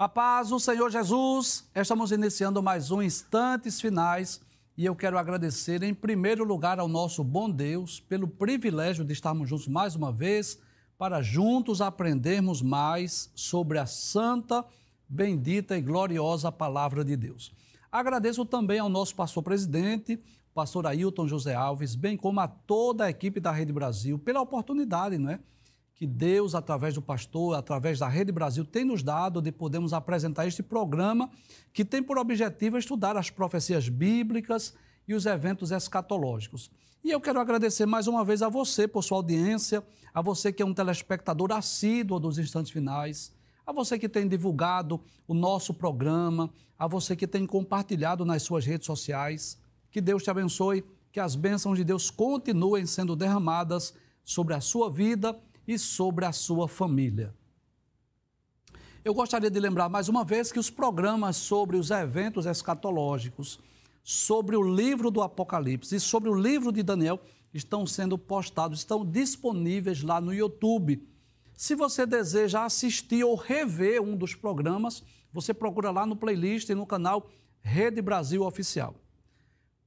A paz do Senhor Jesus, estamos iniciando mais um Instantes Finais e eu quero agradecer em primeiro lugar ao nosso bom Deus pelo privilégio de estarmos juntos mais uma vez para juntos aprendermos mais sobre a santa, bendita e gloriosa palavra de Deus. Agradeço também ao nosso pastor presidente, pastor Ailton José Alves, bem como a toda a equipe da Rede Brasil pela oportunidade, não é? Que Deus, através do pastor, através da Rede Brasil, tem nos dado de podermos apresentar este programa que tem por objetivo estudar as profecias bíblicas e os eventos escatológicos. E eu quero agradecer mais uma vez a você por sua audiência, a você que é um telespectador assíduo dos instantes finais, a você que tem divulgado o nosso programa, a você que tem compartilhado nas suas redes sociais. Que Deus te abençoe, que as bênçãos de Deus continuem sendo derramadas sobre a sua vida e sobre a sua família. Eu gostaria de lembrar mais uma vez que os programas sobre os eventos escatológicos, sobre o livro do Apocalipse e sobre o livro de Daniel estão sendo postados, estão disponíveis lá no YouTube. Se você deseja assistir ou rever um dos programas, você procura lá no playlist e no canal Rede Brasil Oficial.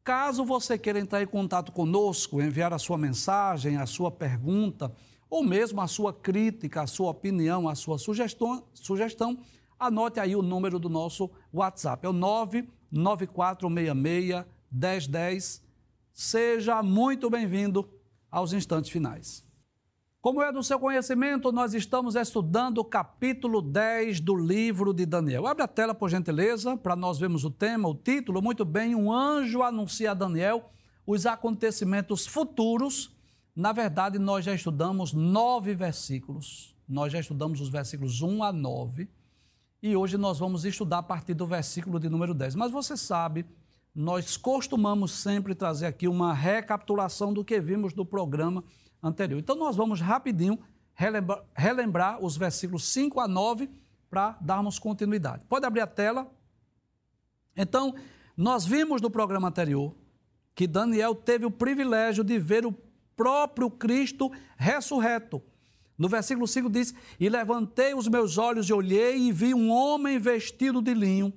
Caso você queira entrar em contato conosco, enviar a sua mensagem, a sua pergunta, ou mesmo a sua crítica, a sua opinião, a sua sugestão, sugestão anote aí o número do nosso WhatsApp. É o 99466 1010. Seja muito bem-vindo aos instantes finais. Como é do seu conhecimento, nós estamos estudando o capítulo 10 do livro de Daniel. Abre a tela, por gentileza, para nós vermos o tema, o título. Muito bem, um anjo anuncia a Daniel os acontecimentos futuros na verdade, nós já estudamos nove versículos. Nós já estudamos os versículos 1 a 9. E hoje nós vamos estudar a partir do versículo de número 10. Mas você sabe, nós costumamos sempre trazer aqui uma recapitulação do que vimos do programa anterior. Então nós vamos rapidinho relembrar, relembrar os versículos 5 a 9 para darmos continuidade. Pode abrir a tela. Então, nós vimos no programa anterior que Daniel teve o privilégio de ver o próprio Cristo ressurreto. No versículo 5 diz: E levantei os meus olhos e olhei, e vi um homem vestido de linho,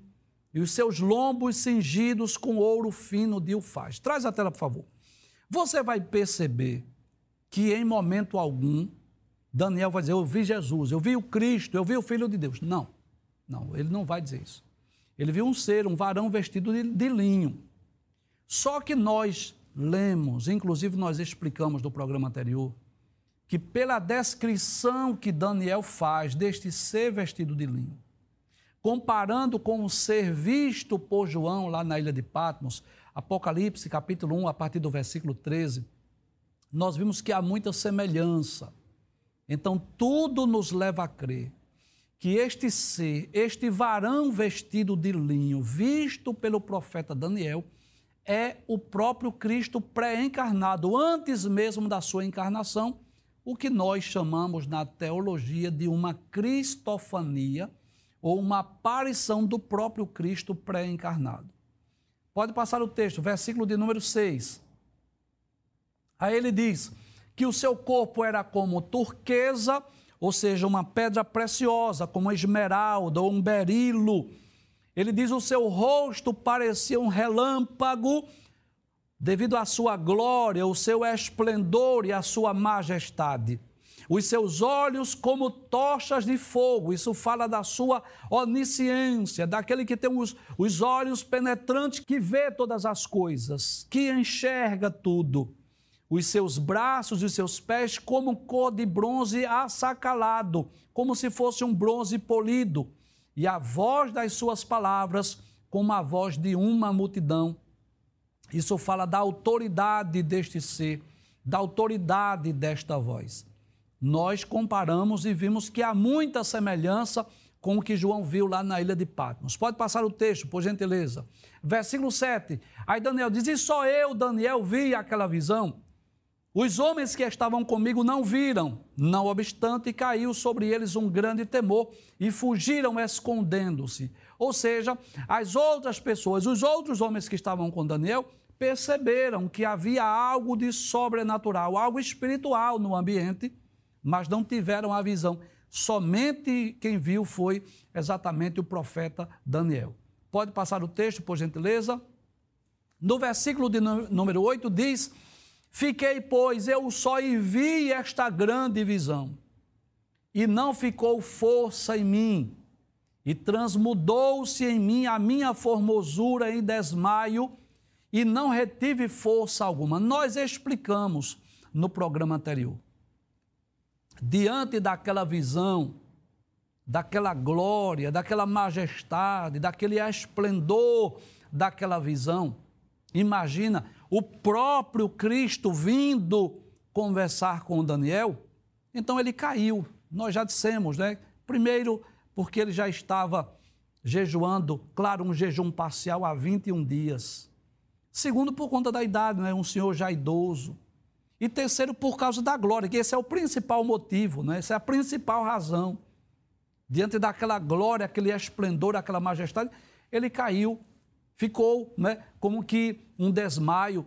e os seus lombos cingidos com ouro fino de ufaz. Traz a tela, por favor. Você vai perceber que em momento algum, Daniel vai dizer: Eu vi Jesus, eu vi o Cristo, eu vi o Filho de Deus. Não, não, ele não vai dizer isso. Ele viu um ser, um varão vestido de, de linho. Só que nós lemos, inclusive nós explicamos no programa anterior, que pela descrição que Daniel faz deste ser vestido de linho, comparando com o ser visto por João lá na ilha de Patmos, Apocalipse capítulo 1, a partir do versículo 13, nós vimos que há muita semelhança. Então, tudo nos leva a crer que este ser, este varão vestido de linho, visto pelo profeta Daniel, é o próprio Cristo pré-encarnado, antes mesmo da sua encarnação, o que nós chamamos na teologia de uma cristofania, ou uma aparição do próprio Cristo pré-encarnado. Pode passar o texto, versículo de número 6. Aí ele diz que o seu corpo era como turquesa, ou seja, uma pedra preciosa, como esmeralda ou um berilo ele diz: o seu rosto parecia um relâmpago, devido à sua glória, o seu esplendor e a sua majestade. Os seus olhos como tochas de fogo, isso fala da sua onisciência, daquele que tem os, os olhos penetrantes, que vê todas as coisas, que enxerga tudo. Os seus braços e os seus pés como cor de bronze assacalado, como se fosse um bronze polido e a voz das suas palavras como a voz de uma multidão. Isso fala da autoridade deste ser, da autoridade desta voz. Nós comparamos e vimos que há muita semelhança com o que João viu lá na ilha de Patmos. Pode passar o texto, por gentileza. Versículo 7. Aí Daniel diz: E só eu, Daniel, vi aquela visão. Os homens que estavam comigo não viram, não obstante, caiu sobre eles um grande temor e fugiram escondendo-se. Ou seja, as outras pessoas, os outros homens que estavam com Daniel, perceberam que havia algo de sobrenatural, algo espiritual no ambiente, mas não tiveram a visão. somente quem viu foi exatamente o profeta Daniel. Pode passar o texto, por gentileza? No versículo de número 8 diz: Fiquei, pois, eu só e vi esta grande visão, e não ficou força em mim, e transmudou-se em mim a minha formosura em desmaio, e não retive força alguma. Nós explicamos no programa anterior. Diante daquela visão, daquela glória, daquela majestade, daquele esplendor daquela visão, imagina o próprio Cristo vindo conversar com Daniel. Então ele caiu. Nós já dissemos, né? Primeiro, porque ele já estava jejuando, claro, um jejum parcial há 21 dias. Segundo, por conta da idade, né? um senhor já idoso. E terceiro, por causa da glória, que esse é o principal motivo, né? essa é a principal razão. Diante daquela glória, aquele esplendor, aquela majestade, ele caiu, ficou né? como que um desmaio.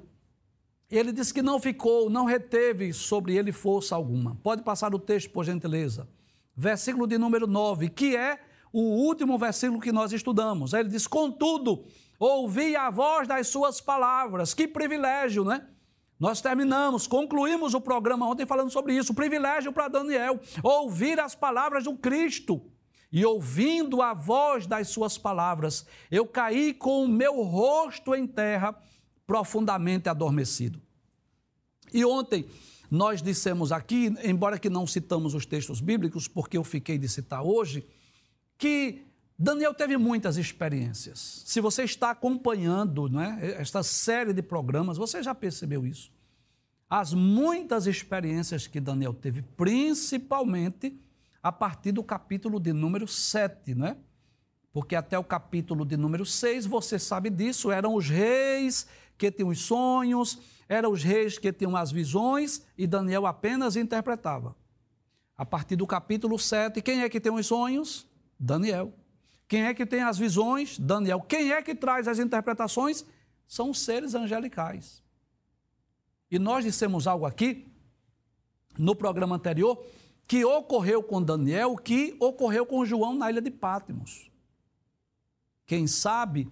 Ele disse que não ficou, não reteve sobre ele força alguma. Pode passar o texto, por gentileza versículo de número 9, que é o último versículo que nós estudamos. Ele diz: Contudo, ouvi a voz das suas palavras. Que privilégio, né? Nós terminamos, concluímos o programa ontem falando sobre isso. O privilégio para Daniel, ouvir as palavras do Cristo. E ouvindo a voz das suas palavras, eu caí com o meu rosto em terra, profundamente adormecido. E ontem nós dissemos aqui, embora que não citamos os textos bíblicos, porque eu fiquei de citar hoje, que Daniel teve muitas experiências. Se você está acompanhando né, esta série de programas, você já percebeu isso. As muitas experiências que Daniel teve, principalmente a partir do capítulo de número 7, né? Porque até o capítulo de número 6, você sabe disso, eram os reis que tinham os sonhos, eram os reis que tinham as visões e Daniel apenas interpretava. A partir do capítulo 7, quem é que tem os sonhos? Daniel. Quem é que tem as visões? Daniel. Quem é que traz as interpretações? São os seres angelicais. E nós dissemos algo aqui no programa anterior que ocorreu com Daniel, que ocorreu com João na ilha de Pátimos. Quem sabe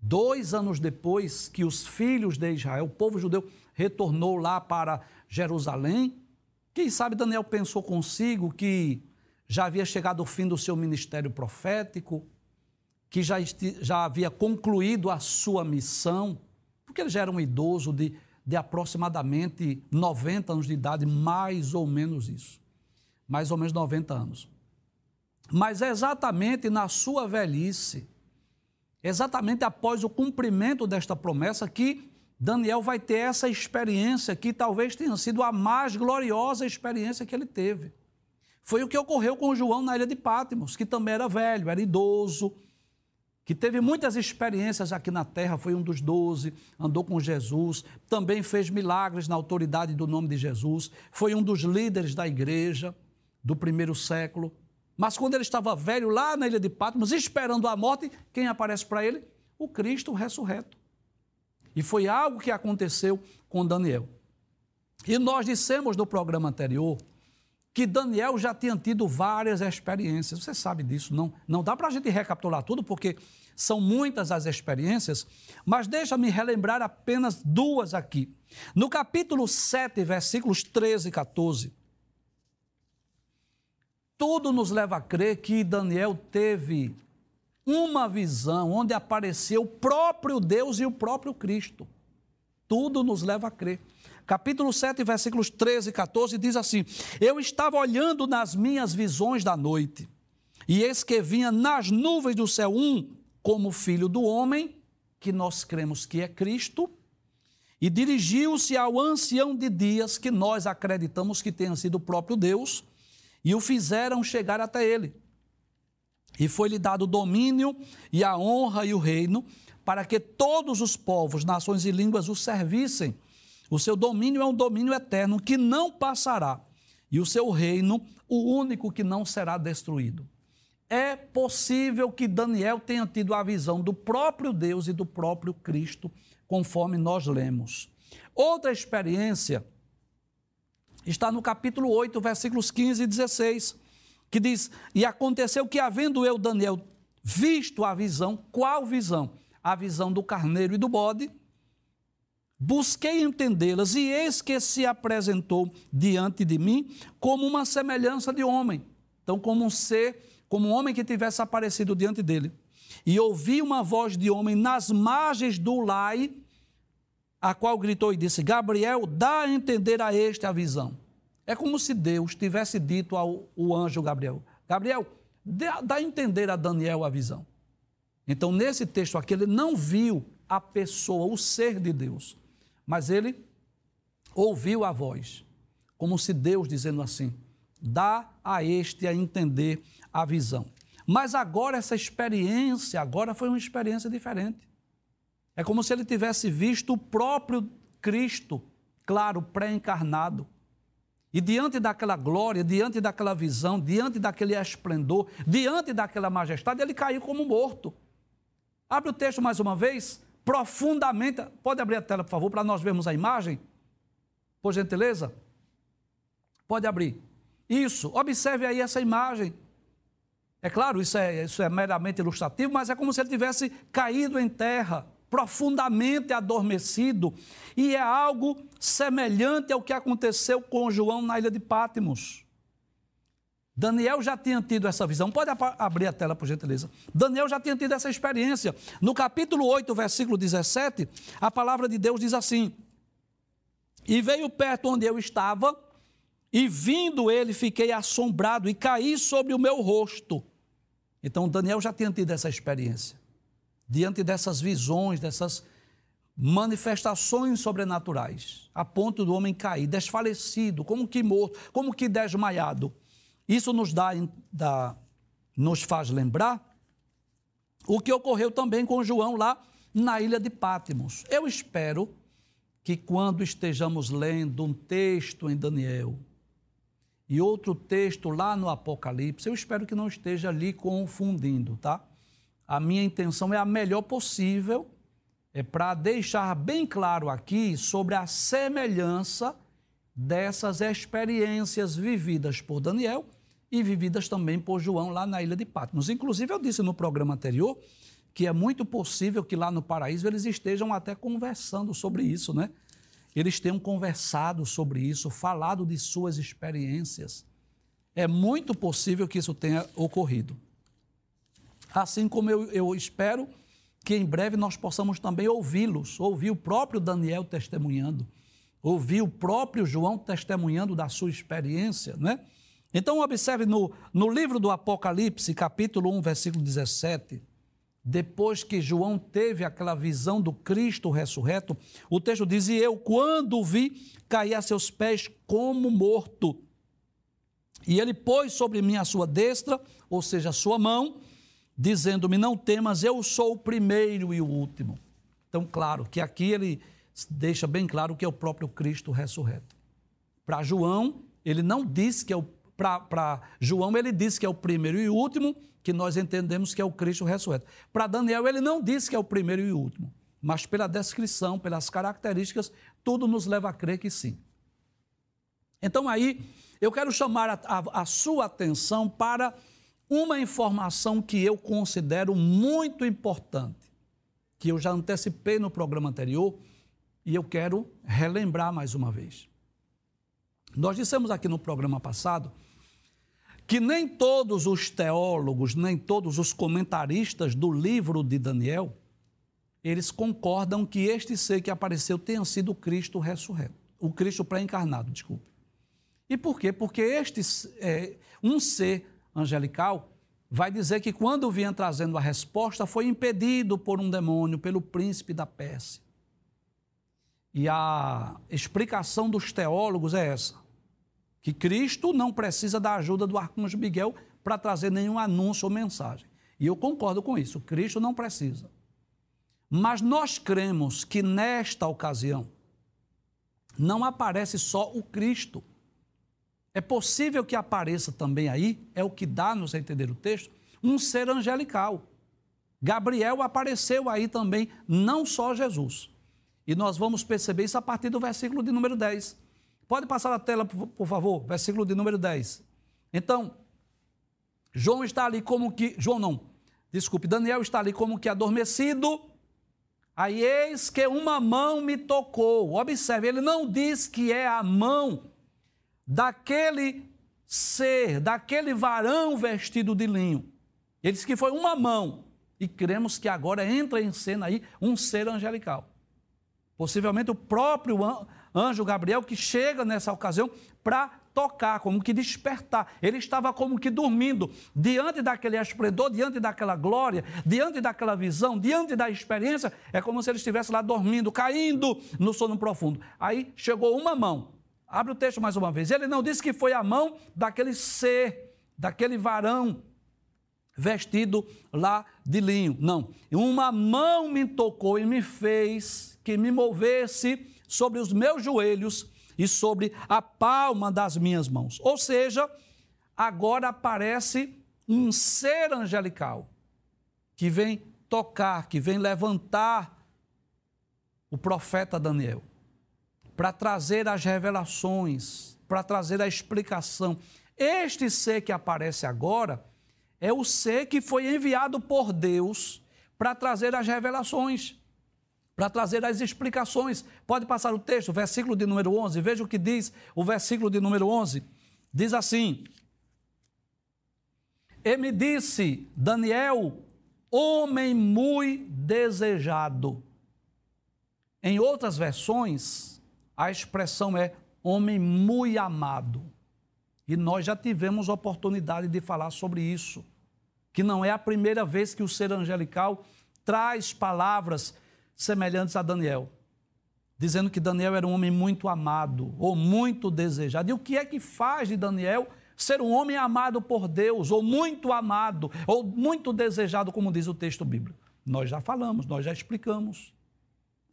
Dois anos depois que os filhos de Israel, o povo judeu, retornou lá para Jerusalém, quem sabe Daniel pensou consigo que já havia chegado o fim do seu ministério profético, que já, já havia concluído a sua missão, porque ele já era um idoso de, de aproximadamente 90 anos de idade, mais ou menos isso. Mais ou menos 90 anos. Mas exatamente na sua velhice, exatamente após o cumprimento desta promessa, que Daniel vai ter essa experiência que talvez tenha sido a mais gloriosa experiência que ele teve. Foi o que ocorreu com João na ilha de Pátimos, que também era velho, era idoso, que teve muitas experiências aqui na terra, foi um dos doze, andou com Jesus, também fez milagres na autoridade do nome de Jesus, foi um dos líderes da igreja do primeiro século. Mas quando ele estava velho lá na ilha de Patmos, esperando a morte, quem aparece para ele? O Cristo ressurreto. E foi algo que aconteceu com Daniel. E nós dissemos no programa anterior que Daniel já tinha tido várias experiências. Você sabe disso, não, não dá para a gente recapitular tudo, porque são muitas as experiências, mas deixa-me relembrar apenas duas aqui. No capítulo 7, versículos 13 e 14, tudo nos leva a crer que Daniel teve uma visão onde apareceu o próprio Deus e o próprio Cristo. Tudo nos leva a crer. Capítulo 7, versículos 13 e 14 diz assim: Eu estava olhando nas minhas visões da noite, e eis que vinha nas nuvens do céu um como filho do homem, que nós cremos que é Cristo, e dirigiu-se ao ancião de dias, que nós acreditamos que tenha sido o próprio Deus, e o fizeram chegar até ele. E foi-lhe dado o domínio e a honra e o reino, para que todos os povos, nações e línguas o servissem. O seu domínio é um domínio eterno que não passará, e o seu reino, o único que não será destruído. É possível que Daniel tenha tido a visão do próprio Deus e do próprio Cristo, conforme nós lemos. Outra experiência está no capítulo 8, versículos 15 e 16. que diz: E aconteceu que, havendo eu, Daniel, visto a visão, qual visão? A visão do carneiro e do bode. Busquei entendê-las, e eis que se apresentou diante de mim como uma semelhança de homem. Então, como um ser, como um homem que tivesse aparecido diante dele. E ouvi uma voz de homem nas margens do lai, a qual gritou e disse: Gabriel, dá a entender a este a visão. É como se Deus tivesse dito ao, ao anjo Gabriel: Gabriel, dá, dá a entender a Daniel a visão. Então, nesse texto aqui, ele não viu a pessoa, o ser de Deus, mas ele ouviu a voz, como se Deus dizendo assim: dá a este a entender a visão. Mas agora essa experiência, agora foi uma experiência diferente. É como se ele tivesse visto o próprio Cristo, claro, pré-encarnado. E diante daquela glória, diante daquela visão, diante daquele esplendor, diante daquela majestade, ele caiu como morto. Abre o texto mais uma vez, profundamente. Pode abrir a tela, por favor, para nós vermos a imagem? Por gentileza? Pode abrir. Isso, observe aí essa imagem. É claro, isso é, isso é meramente ilustrativo, mas é como se ele tivesse caído em terra profundamente adormecido, e é algo semelhante ao que aconteceu com João na ilha de Pátimos. Daniel já tinha tido essa visão. Pode abrir a tela, por gentileza. Daniel já tinha tido essa experiência. No capítulo 8, versículo 17, a palavra de Deus diz assim: E veio perto onde eu estava, e vindo ele, fiquei assombrado e caí sobre o meu rosto. Então, Daniel já tinha tido essa experiência diante dessas visões, dessas manifestações sobrenaturais, a ponto do homem cair desfalecido, como que morto, como que desmaiado. Isso nos dá, dá nos faz lembrar o que ocorreu também com João lá na ilha de Pátimos. Eu espero que quando estejamos lendo um texto em Daniel e outro texto lá no Apocalipse, eu espero que não esteja ali confundindo, tá? a minha intenção é a melhor possível, é para deixar bem claro aqui sobre a semelhança dessas experiências vividas por Daniel e vividas também por João lá na ilha de Patmos. Inclusive, eu disse no programa anterior que é muito possível que lá no paraíso eles estejam até conversando sobre isso, né? Eles tenham conversado sobre isso, falado de suas experiências. É muito possível que isso tenha ocorrido. Assim como eu, eu espero que em breve nós possamos também ouvi-los, ouvir o próprio Daniel testemunhando, ouvir o próprio João testemunhando da sua experiência, né? Então, observe no, no livro do Apocalipse, capítulo 1, versículo 17, depois que João teve aquela visão do Cristo ressurreto, o texto diz: E eu, quando o vi, caí a seus pés como morto. E ele pôs sobre mim a sua destra, ou seja, a sua mão, dizendo-me: Não temas, eu sou o primeiro e o último. Então, claro que aqui ele deixa bem claro que é o próprio Cristo ressurreto. Para João, ele não disse que é o. Para João, ele disse que é o primeiro e último, que nós entendemos que é o Cristo ressurreto. Para Daniel, ele não disse que é o primeiro e último, mas pela descrição, pelas características, tudo nos leva a crer que sim. Então, aí, eu quero chamar a, a, a sua atenção para uma informação que eu considero muito importante, que eu já antecipei no programa anterior e eu quero relembrar mais uma vez. Nós dissemos aqui no programa passado que nem todos os teólogos, nem todos os comentaristas do livro de Daniel, eles concordam que este ser que apareceu tenha sido o Cristo ressurreto, o Cristo pré-encarnado, desculpe. E por quê? Porque este é um ser angelical, vai dizer que quando vinha trazendo a resposta, foi impedido por um demônio, pelo príncipe da Pérsia. E a explicação dos teólogos é essa: que Cristo não precisa da ajuda do arcanjo Miguel para trazer nenhum anúncio ou mensagem. E eu concordo com isso, Cristo não precisa. Mas nós cremos que nesta ocasião não aparece só o Cristo é possível que apareça também aí, é o que dá-nos a entender o texto, um ser angelical. Gabriel apareceu aí também, não só Jesus. E nós vamos perceber isso a partir do versículo de número 10. Pode passar a tela, por favor, versículo de número 10. Então, João está ali como que. João não, desculpe, Daniel está ali como que adormecido. Aí eis que uma mão me tocou. Observe, ele não diz que é a mão daquele ser, daquele varão vestido de linho. Ele diz que foi uma mão. E cremos que agora entra em cena aí um ser angelical. Possivelmente o próprio anjo Gabriel que chega nessa ocasião para tocar, como que despertar. Ele estava como que dormindo, diante daquele esplendor, diante daquela glória, diante daquela visão, diante da experiência. É como se ele estivesse lá dormindo, caindo no sono profundo. Aí chegou uma mão. Abre o texto mais uma vez. Ele não disse que foi a mão daquele ser, daquele varão vestido lá de linho. Não. Uma mão me tocou e me fez que me movesse sobre os meus joelhos e sobre a palma das minhas mãos. Ou seja, agora aparece um ser angelical que vem tocar, que vem levantar o profeta Daniel para trazer as revelações, para trazer a explicação. Este ser que aparece agora é o ser que foi enviado por Deus para trazer as revelações para trazer as explicações. Pode passar o texto, versículo de número 11, veja o que diz o versículo de número 11. Diz assim: E me disse, Daniel, homem muito desejado. Em outras versões, a expressão é homem muito amado. E nós já tivemos oportunidade de falar sobre isso, que não é a primeira vez que o ser angelical traz palavras semelhantes a Daniel, dizendo que Daniel era um homem muito amado ou muito desejado. E o que é que faz de Daniel ser um homem amado por Deus, ou muito amado, ou muito desejado, como diz o texto bíblico? Nós já falamos, nós já explicamos.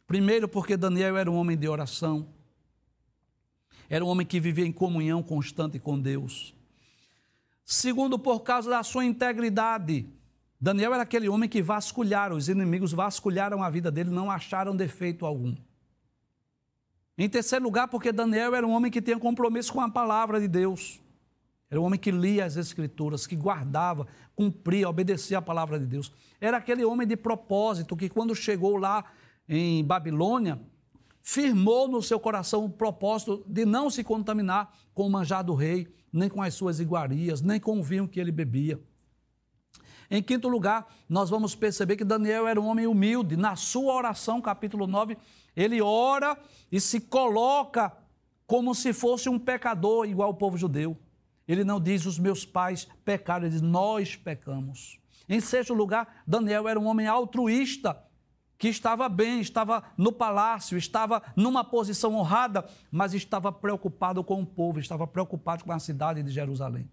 Primeiro, porque Daniel era um homem de oração, era um homem que vivia em comunhão constante com Deus. Segundo, por causa da sua integridade. Daniel era aquele homem que vasculharam, os inimigos vasculharam a vida dele, não acharam defeito algum. Em terceiro lugar, porque Daniel era um homem que tinha compromisso com a palavra de Deus. Era um homem que lia as Escrituras, que guardava, cumpria, obedecia a palavra de Deus. Era aquele homem de propósito que, quando chegou lá em Babilônia, firmou no seu coração o propósito de não se contaminar com o manjar do rei, nem com as suas iguarias, nem com o vinho que ele bebia. Em quinto lugar, nós vamos perceber que Daniel era um homem humilde. Na sua oração, capítulo 9, ele ora e se coloca como se fosse um pecador, igual o povo judeu. Ele não diz os meus pais pecaram, ele diz nós pecamos. Em sexto lugar, Daniel era um homem altruísta, que estava bem, estava no palácio, estava numa posição honrada, mas estava preocupado com o povo, estava preocupado com a cidade de Jerusalém.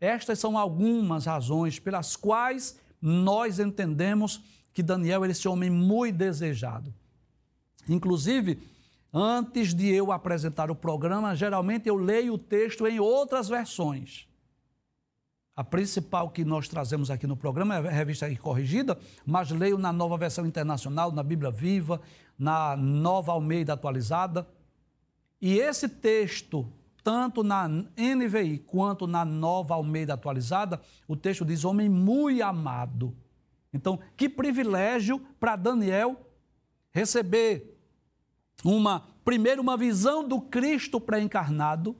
Estas são algumas razões pelas quais nós entendemos que Daniel era esse homem muito desejado. Inclusive, antes de eu apresentar o programa, geralmente eu leio o texto em outras versões. A principal que nós trazemos aqui no programa é a revista corrigida, mas leio na nova versão internacional, na Bíblia Viva, na nova Almeida atualizada. E esse texto tanto na NVI quanto na nova Almeida atualizada, o texto diz homem muito amado. Então, que privilégio para Daniel receber uma primeiro uma visão do Cristo pré-encarnado,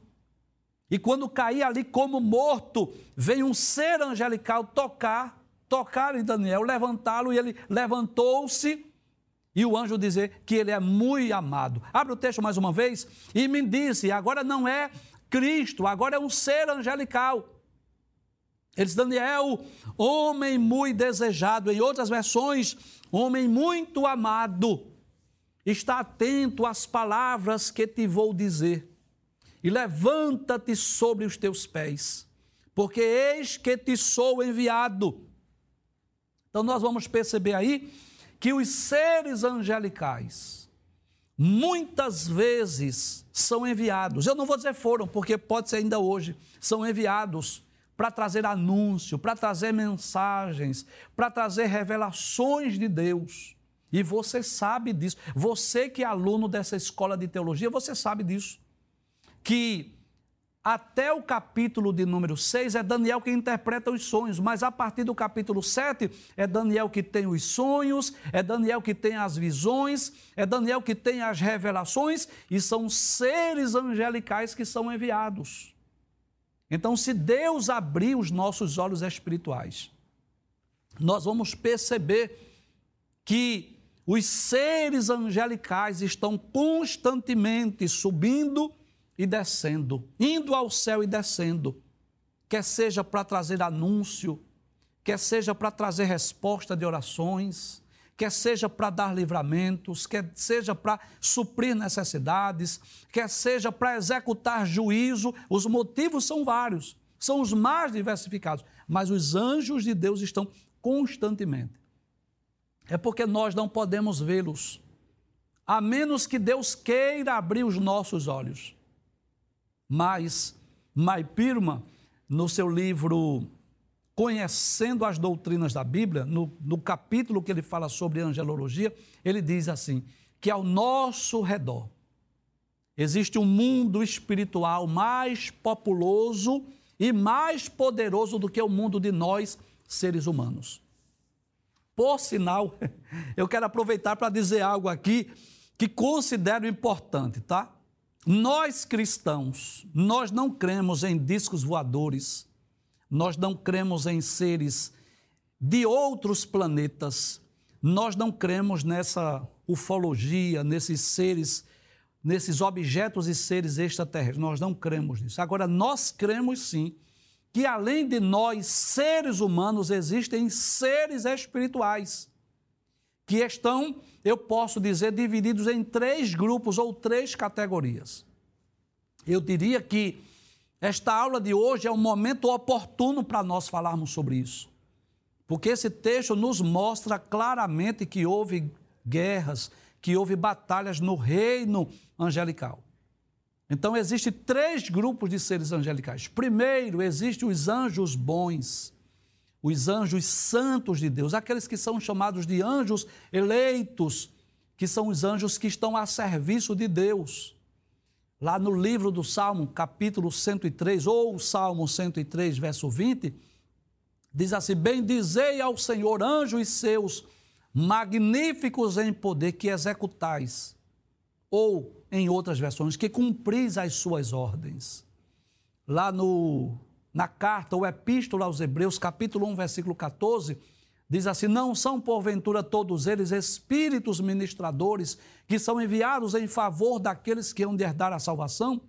e quando cair ali como morto, vem um ser angelical tocar, tocar em Daniel, levantá-lo, e ele levantou-se e o anjo dizer que ele é muito amado. Abre o texto mais uma vez. E me disse: agora não é Cristo, agora é um ser angelical. Ele diz: Daniel, homem muito desejado. Em outras versões, homem muito amado. Está atento às palavras que te vou dizer. E levanta-te sobre os teus pés, porque eis que te sou enviado. Então nós vamos perceber aí que os seres angelicais muitas vezes são enviados. Eu não vou dizer foram, porque pode ser ainda hoje. São enviados para trazer anúncio, para trazer mensagens, para trazer revelações de Deus. E você sabe disso. Você que é aluno dessa escola de teologia, você sabe disso. Que até o capítulo de número 6 é Daniel que interpreta os sonhos, mas a partir do capítulo 7 é Daniel que tem os sonhos, é Daniel que tem as visões, é Daniel que tem as revelações e são seres angelicais que são enviados. Então, se Deus abrir os nossos olhos espirituais, nós vamos perceber que os seres angelicais estão constantemente subindo e descendo, indo ao céu e descendo, quer seja para trazer anúncio, quer seja para trazer resposta de orações, quer seja para dar livramentos, quer seja para suprir necessidades, quer seja para executar juízo, os motivos são vários, são os mais diversificados, mas os anjos de Deus estão constantemente. É porque nós não podemos vê-los, a menos que Deus queira abrir os nossos olhos. Mas Maipirma, no seu livro Conhecendo as Doutrinas da Bíblia, no, no capítulo que ele fala sobre angelologia, ele diz assim: que ao nosso redor existe um mundo espiritual mais populoso e mais poderoso do que o mundo de nós, seres humanos. Por sinal, eu quero aproveitar para dizer algo aqui que considero importante, tá? Nós cristãos, nós não cremos em discos voadores, nós não cremos em seres de outros planetas, nós não cremos nessa ufologia, nesses seres, nesses objetos e seres extraterrestres, nós não cremos nisso. Agora, nós cremos sim que além de nós, seres humanos, existem seres espirituais que estão, eu posso dizer, divididos em três grupos ou três categorias. Eu diria que esta aula de hoje é um momento oportuno para nós falarmos sobre isso. Porque esse texto nos mostra claramente que houve guerras, que houve batalhas no reino angelical. Então, existem três grupos de seres angelicais. Primeiro, existem os anjos bons os anjos santos de Deus, aqueles que são chamados de anjos eleitos, que são os anjos que estão a serviço de Deus. Lá no livro do Salmo, capítulo 103, ou Salmo 103, verso 20, diz assim: Bendizei ao Senhor, anjos seus, magníficos em poder, que executais, ou, em outras versões, que cumpris as suas ordens. Lá no na carta ou epístola aos Hebreus, capítulo 1, versículo 14, diz assim: Não são porventura todos eles espíritos ministradores que são enviados em favor daqueles que hão de herdar a salvação?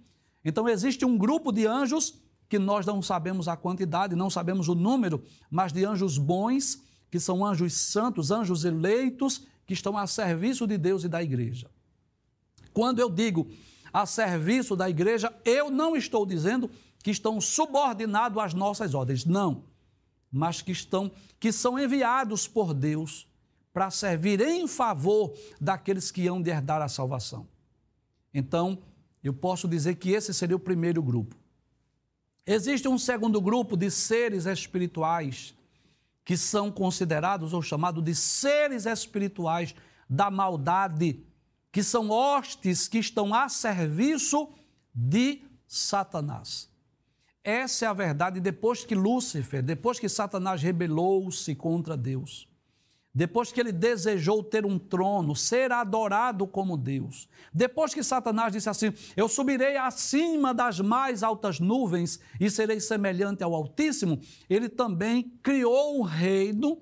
Então, existe um grupo de anjos que nós não sabemos a quantidade, não sabemos o número, mas de anjos bons, que são anjos santos, anjos eleitos, que estão a serviço de Deus e da igreja. Quando eu digo a serviço da igreja, eu não estou dizendo que estão subordinados às nossas ordens. Não, mas que estão que são enviados por Deus para servir em favor daqueles que hão de herdar a salvação. Então, eu posso dizer que esse seria o primeiro grupo. Existe um segundo grupo de seres espirituais que são considerados ou chamados de seres espirituais da maldade, que são hostes que estão a serviço de Satanás. Essa é a verdade depois que Lúcifer, depois que Satanás rebelou-se contra Deus, depois que ele desejou ter um trono, ser adorado como Deus, depois que Satanás disse assim: Eu subirei acima das mais altas nuvens e serei semelhante ao Altíssimo, ele também criou um reino,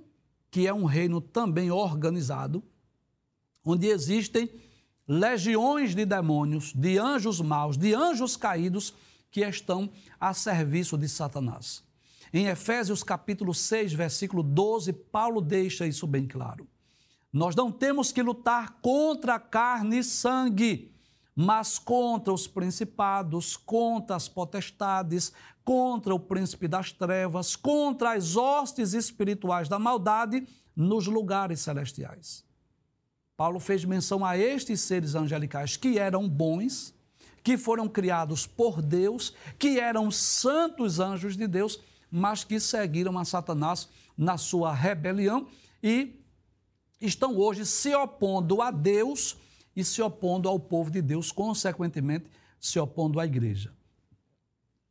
que é um reino também organizado, onde existem legiões de demônios, de anjos maus, de anjos caídos que estão a serviço de Satanás. Em Efésios capítulo 6, versículo 12, Paulo deixa isso bem claro. Nós não temos que lutar contra carne e sangue, mas contra os principados, contra as potestades, contra o príncipe das trevas, contra as hostes espirituais da maldade nos lugares celestiais. Paulo fez menção a estes seres angelicais que eram bons, que foram criados por Deus, que eram santos anjos de Deus, mas que seguiram a Satanás na sua rebelião e estão hoje se opondo a Deus e se opondo ao povo de Deus, consequentemente, se opondo à igreja.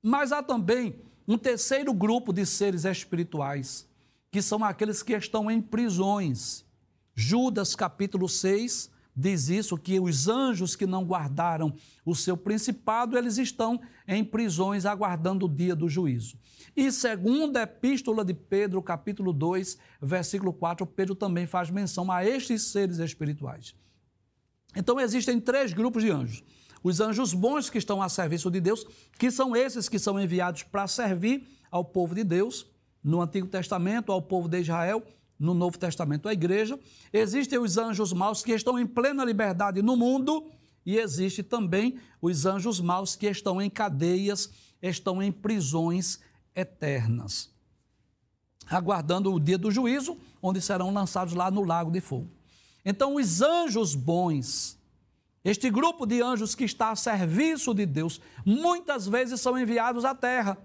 Mas há também um terceiro grupo de seres espirituais, que são aqueles que estão em prisões. Judas capítulo 6 diz isso que os anjos que não guardaram o seu principado, eles estão em prisões aguardando o dia do juízo. E segundo a epístola de Pedro, capítulo 2, versículo 4, Pedro também faz menção a estes seres espirituais. Então existem três grupos de anjos. Os anjos bons que estão a serviço de Deus, que são esses que são enviados para servir ao povo de Deus, no Antigo Testamento, ao povo de Israel, no Novo Testamento, à igreja. Existem os anjos maus que estão em plena liberdade no mundo, e existe também os anjos maus que estão em cadeias, estão em prisões eternas, aguardando o dia do juízo, onde serão lançados lá no lago de fogo. Então, os anjos bons, este grupo de anjos que está a serviço de Deus, muitas vezes são enviados à terra.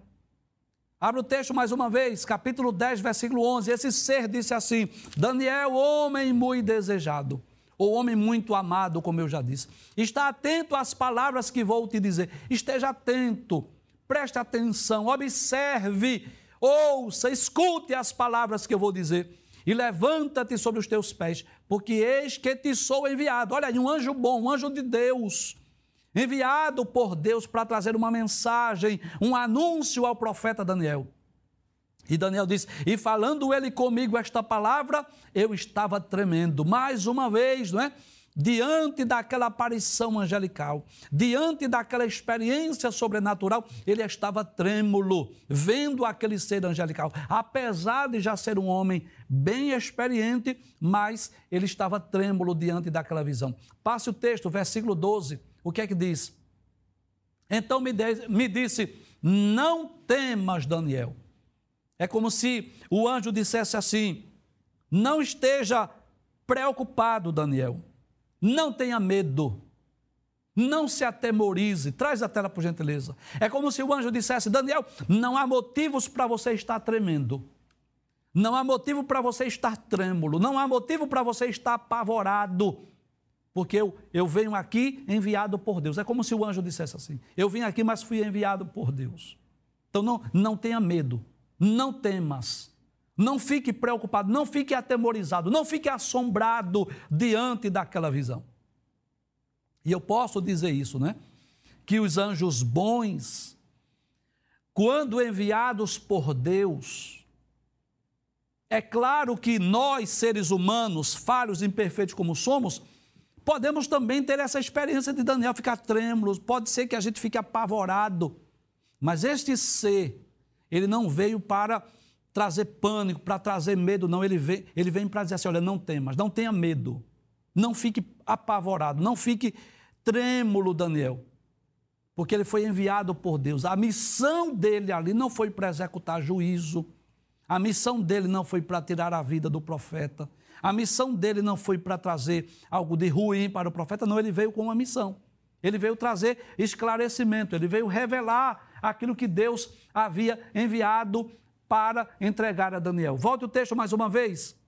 Abre o texto mais uma vez, capítulo 10, versículo 11. Esse ser disse assim: Daniel, homem muito desejado, ou homem muito amado, como eu já disse, está atento às palavras que vou te dizer. Esteja atento, preste atenção, observe, ouça, escute as palavras que eu vou dizer e levanta-te sobre os teus pés, porque eis que te sou enviado. Olha aí, um anjo bom, um anjo de Deus, enviado por Deus para trazer uma mensagem, um anúncio ao profeta Daniel. E Daniel diz: E falando ele comigo esta palavra, eu estava tremendo. Mais uma vez, não é? diante daquela aparição angelical, diante daquela experiência sobrenatural, ele estava trêmulo, vendo aquele ser angelical. Apesar de já ser um homem bem experiente, mas ele estava trêmulo diante daquela visão. Passe o texto, versículo 12. O que é que diz? Então me, de, me disse: Não temas, Daniel. É como se o anjo dissesse assim: Não esteja preocupado, Daniel não tenha medo. Não se atemorize. Traz a tela, por gentileza. É como se o anjo dissesse: Daniel, não há motivos para você estar tremendo. Não há motivo para você estar trêmulo. Não há motivo para você estar apavorado. Porque eu, eu venho aqui enviado por Deus. É como se o anjo dissesse assim: Eu vim aqui, mas fui enviado por Deus. Então não, não tenha medo. Não temas. Não fique preocupado, não fique atemorizado, não fique assombrado diante daquela visão. E eu posso dizer isso, né? Que os anjos bons, quando enviados por Deus, é claro que nós, seres humanos, falhos, imperfeitos como somos, podemos também ter essa experiência de Daniel ficar trêmulo, pode ser que a gente fique apavorado, mas este ser, ele não veio para trazer pânico, para trazer medo, não. Ele vem, ele vem para dizer assim: olha, não temas, não tenha medo, não fique apavorado, não fique trêmulo, Daniel, porque ele foi enviado por Deus. A missão dele ali não foi para executar juízo, a missão dele não foi para tirar a vida do profeta, a missão dele não foi para trazer algo de ruim para o profeta, não, ele veio com uma missão. Ele veio trazer esclarecimento, ele veio revelar aquilo que Deus havia enviado para entregar a Daniel. Volte o texto mais uma vez.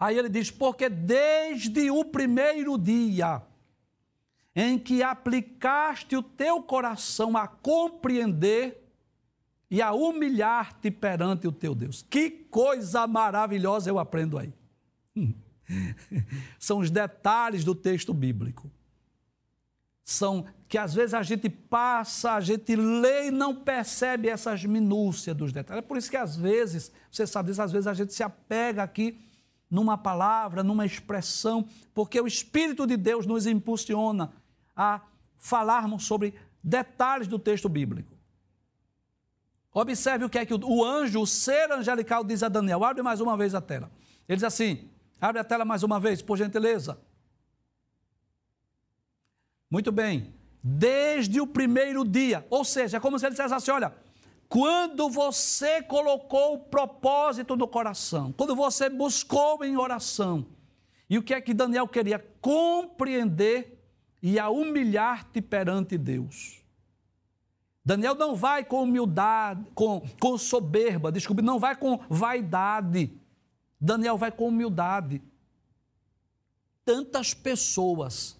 Aí ele diz: Porque desde o primeiro dia em que aplicaste o teu coração a compreender e a humilhar-te perante o teu Deus. Que coisa maravilhosa eu aprendo aí. São os detalhes do texto bíblico são que às vezes a gente passa, a gente lê e não percebe essas minúcias dos detalhes. É por isso que às vezes, você sabe disso, às vezes a gente se apega aqui numa palavra, numa expressão, porque o Espírito de Deus nos impulsiona a falarmos sobre detalhes do texto bíblico. Observe o que é que o anjo, o ser angelical, diz a Daniel. Abre mais uma vez a tela. Ele diz assim: abre a tela mais uma vez, por gentileza. Muito bem. Desde o primeiro dia. Ou seja, é como se ele dissesse assim: olha, quando você colocou o propósito no coração, quando você buscou em oração, e o que é que Daniel queria? Compreender e a humilhar-te perante Deus. Daniel não vai com humildade, com, com soberba, desculpe, não vai com vaidade. Daniel vai com humildade. Tantas pessoas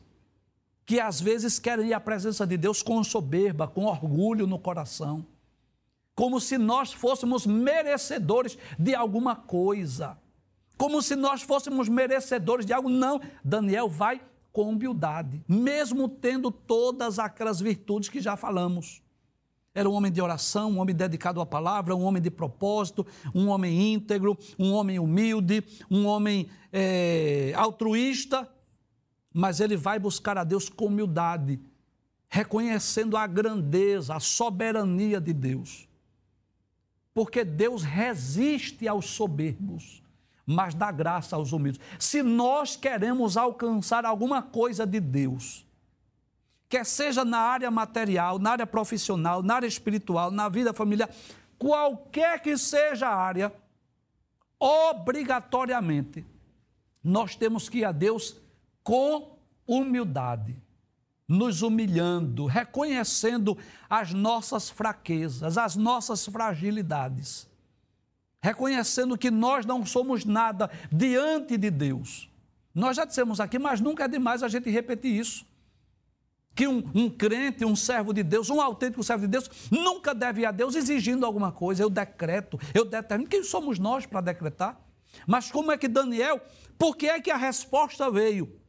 que às vezes querem ir à presença de Deus com soberba, com orgulho no coração, como se nós fôssemos merecedores de alguma coisa, como se nós fôssemos merecedores de algo. Não, Daniel vai com humildade, mesmo tendo todas aquelas virtudes que já falamos. Era um homem de oração, um homem dedicado à palavra, um homem de propósito, um homem íntegro, um homem humilde, um homem é, altruísta, mas ele vai buscar a Deus com humildade, reconhecendo a grandeza, a soberania de Deus. Porque Deus resiste aos soberbos, mas dá graça aos humildes. Se nós queremos alcançar alguma coisa de Deus, quer seja na área material, na área profissional, na área espiritual, na vida familiar, qualquer que seja a área, obrigatoriamente nós temos que ir a Deus com humildade, nos humilhando, reconhecendo as nossas fraquezas, as nossas fragilidades, reconhecendo que nós não somos nada diante de Deus. Nós já dissemos aqui, mas nunca é demais a gente repetir isso. Que um, um crente, um servo de Deus, um autêntico servo de Deus, nunca deve ir a Deus exigindo alguma coisa. Eu decreto, eu determino. Quem somos nós para decretar? Mas como é que Daniel, por que é que a resposta veio?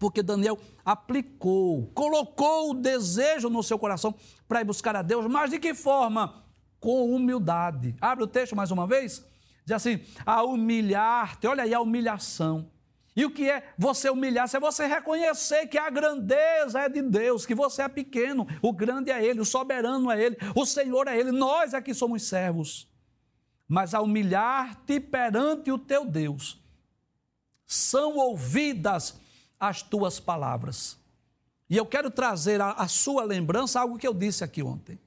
porque Daniel aplicou, colocou o desejo no seu coração para ir buscar a Deus, mas de que forma? Com humildade. Abre o texto mais uma vez. Diz assim: a humilhar-te, olha aí a humilhação. E o que é você humilhar-se? É você reconhecer que a grandeza é de Deus, que você é pequeno, o grande é Ele, o soberano é Ele, o Senhor é Ele, nós que somos servos. Mas a humilhar-te perante o teu Deus, são ouvidas as tuas palavras. E eu quero trazer à sua lembrança algo que eu disse aqui ontem.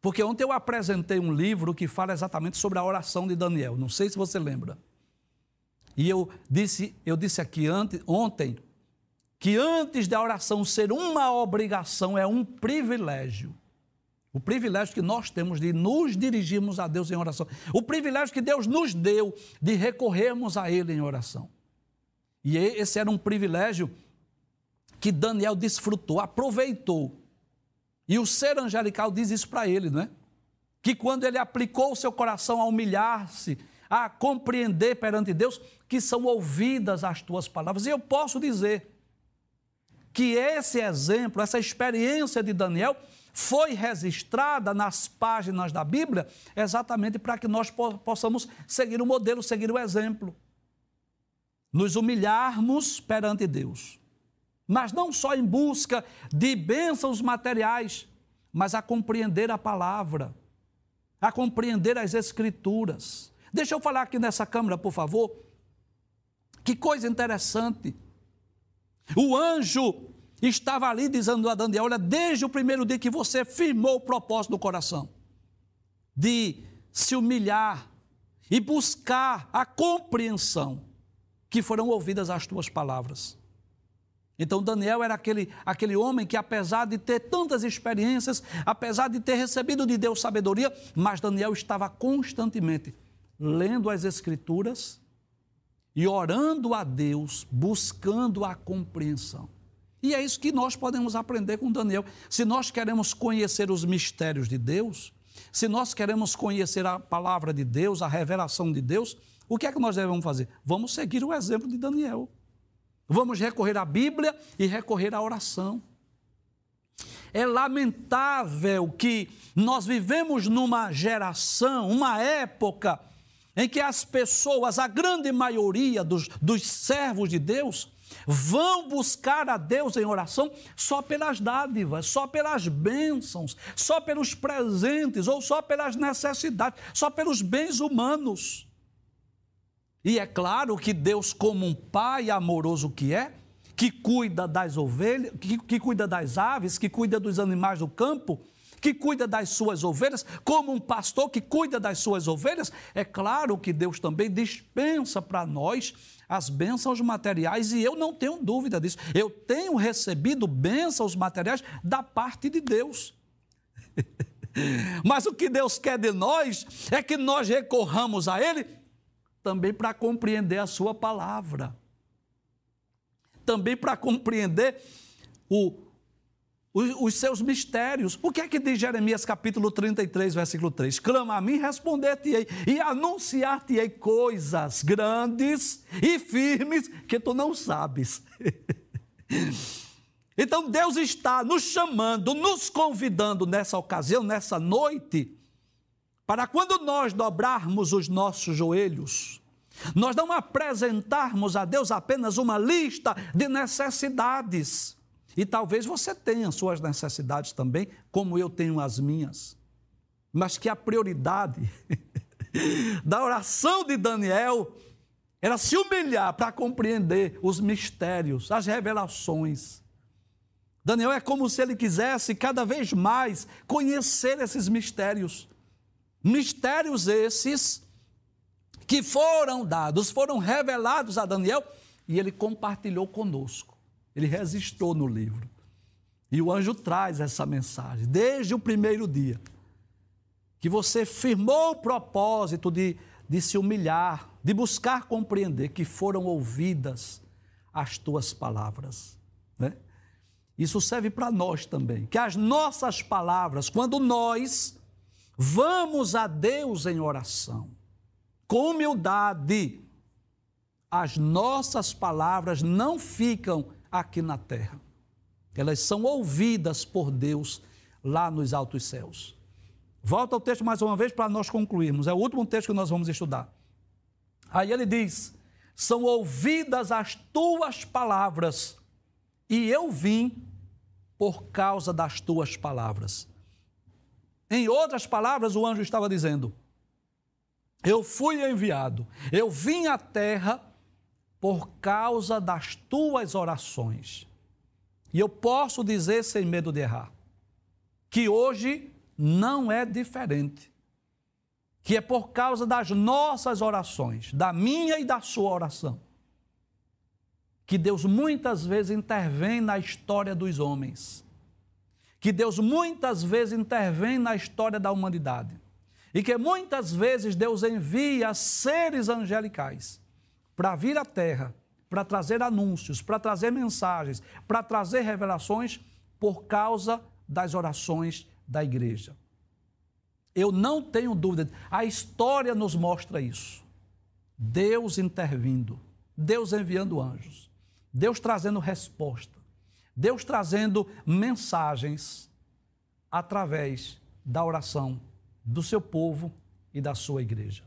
Porque ontem eu apresentei um livro que fala exatamente sobre a oração de Daniel. Não sei se você lembra. E eu disse, eu disse aqui ontem que antes da oração ser uma obrigação, é um privilégio. O privilégio que nós temos de nos dirigirmos a Deus em oração. O privilégio que Deus nos deu de recorrermos a Ele em oração. E esse era um privilégio que Daniel desfrutou, aproveitou. E o ser angelical diz isso para ele, não é? Que quando ele aplicou o seu coração a humilhar-se, a compreender perante Deus, que são ouvidas as tuas palavras. E eu posso dizer que esse exemplo, essa experiência de Daniel, foi registrada nas páginas da Bíblia exatamente para que nós possamos seguir o modelo, seguir o exemplo nos humilharmos perante Deus. Mas não só em busca de bênçãos materiais, mas a compreender a palavra, a compreender as Escrituras. Deixa eu falar aqui nessa câmara, por favor. Que coisa interessante. O anjo estava ali dizendo a Daniel: Olha, desde o primeiro dia que você firmou o propósito do coração de se humilhar e buscar a compreensão que foram ouvidas as tuas palavras. Então Daniel era aquele, aquele homem que, apesar de ter tantas experiências, apesar de ter recebido de Deus sabedoria, mas Daniel estava constantemente lendo as Escrituras e orando a Deus, buscando a compreensão. E é isso que nós podemos aprender com Daniel. Se nós queremos conhecer os mistérios de Deus, se nós queremos conhecer a palavra de Deus, a revelação de Deus, o que é que nós devemos fazer? Vamos seguir o exemplo de Daniel. Vamos recorrer à Bíblia e recorrer à oração. É lamentável que nós vivemos numa geração, uma época, em que as pessoas, a grande maioria dos, dos servos de Deus, vão buscar a Deus em oração só pelas dádivas, só pelas bênçãos, só pelos presentes ou só pelas necessidades, só pelos bens humanos. E é claro que Deus, como um pai amoroso que é, que cuida das ovelhas, que, que cuida das aves, que cuida dos animais do campo, que cuida das suas ovelhas, como um pastor que cuida das suas ovelhas, é claro que Deus também dispensa para nós as bênçãos materiais e eu não tenho dúvida disso. Eu tenho recebido bênçãos materiais da parte de Deus. Mas o que Deus quer de nós é que nós recorramos a Ele também para compreender a Sua palavra, também para compreender o, os, os seus mistérios. O que é que diz Jeremias capítulo 33, versículo 3? Clama a mim, responder-te-ei e anunciar-te-ei coisas grandes e firmes que tu não sabes. Então Deus está nos chamando, nos convidando nessa ocasião, nessa noite, para quando nós dobrarmos os nossos joelhos, nós não apresentarmos a Deus apenas uma lista de necessidades. E talvez você tenha suas necessidades também, como eu tenho as minhas. Mas que a prioridade da oração de Daniel era se humilhar para compreender os mistérios, as revelações. Daniel é como se ele quisesse cada vez mais conhecer esses mistérios. Mistérios esses que foram dados, foram revelados a Daniel e ele compartilhou conosco. Ele registrou no livro. E o anjo traz essa mensagem, desde o primeiro dia, que você firmou o propósito de, de se humilhar, de buscar compreender que foram ouvidas as tuas palavras. Né? Isso serve para nós também, que as nossas palavras, quando nós vamos a Deus em oração, com humildade, as nossas palavras não ficam aqui na terra. Elas são ouvidas por Deus lá nos altos céus. Volta ao texto mais uma vez para nós concluirmos. É o último texto que nós vamos estudar. Aí ele diz: São ouvidas as tuas palavras, e eu vim por causa das tuas palavras. Em outras palavras, o anjo estava dizendo: Eu fui enviado, eu vim à terra por causa das tuas orações. E eu posso dizer sem medo de errar, que hoje não é diferente. Que é por causa das nossas orações, da minha e da sua oração, que Deus muitas vezes intervém na história dos homens. Que Deus muitas vezes intervém na história da humanidade. E que muitas vezes Deus envia seres angelicais para vir à terra, para trazer anúncios, para trazer mensagens, para trazer revelações por causa das orações da igreja. Eu não tenho dúvida, a história nos mostra isso. Deus intervindo, Deus enviando anjos, Deus trazendo resposta, Deus trazendo mensagens através da oração do seu povo e da sua igreja.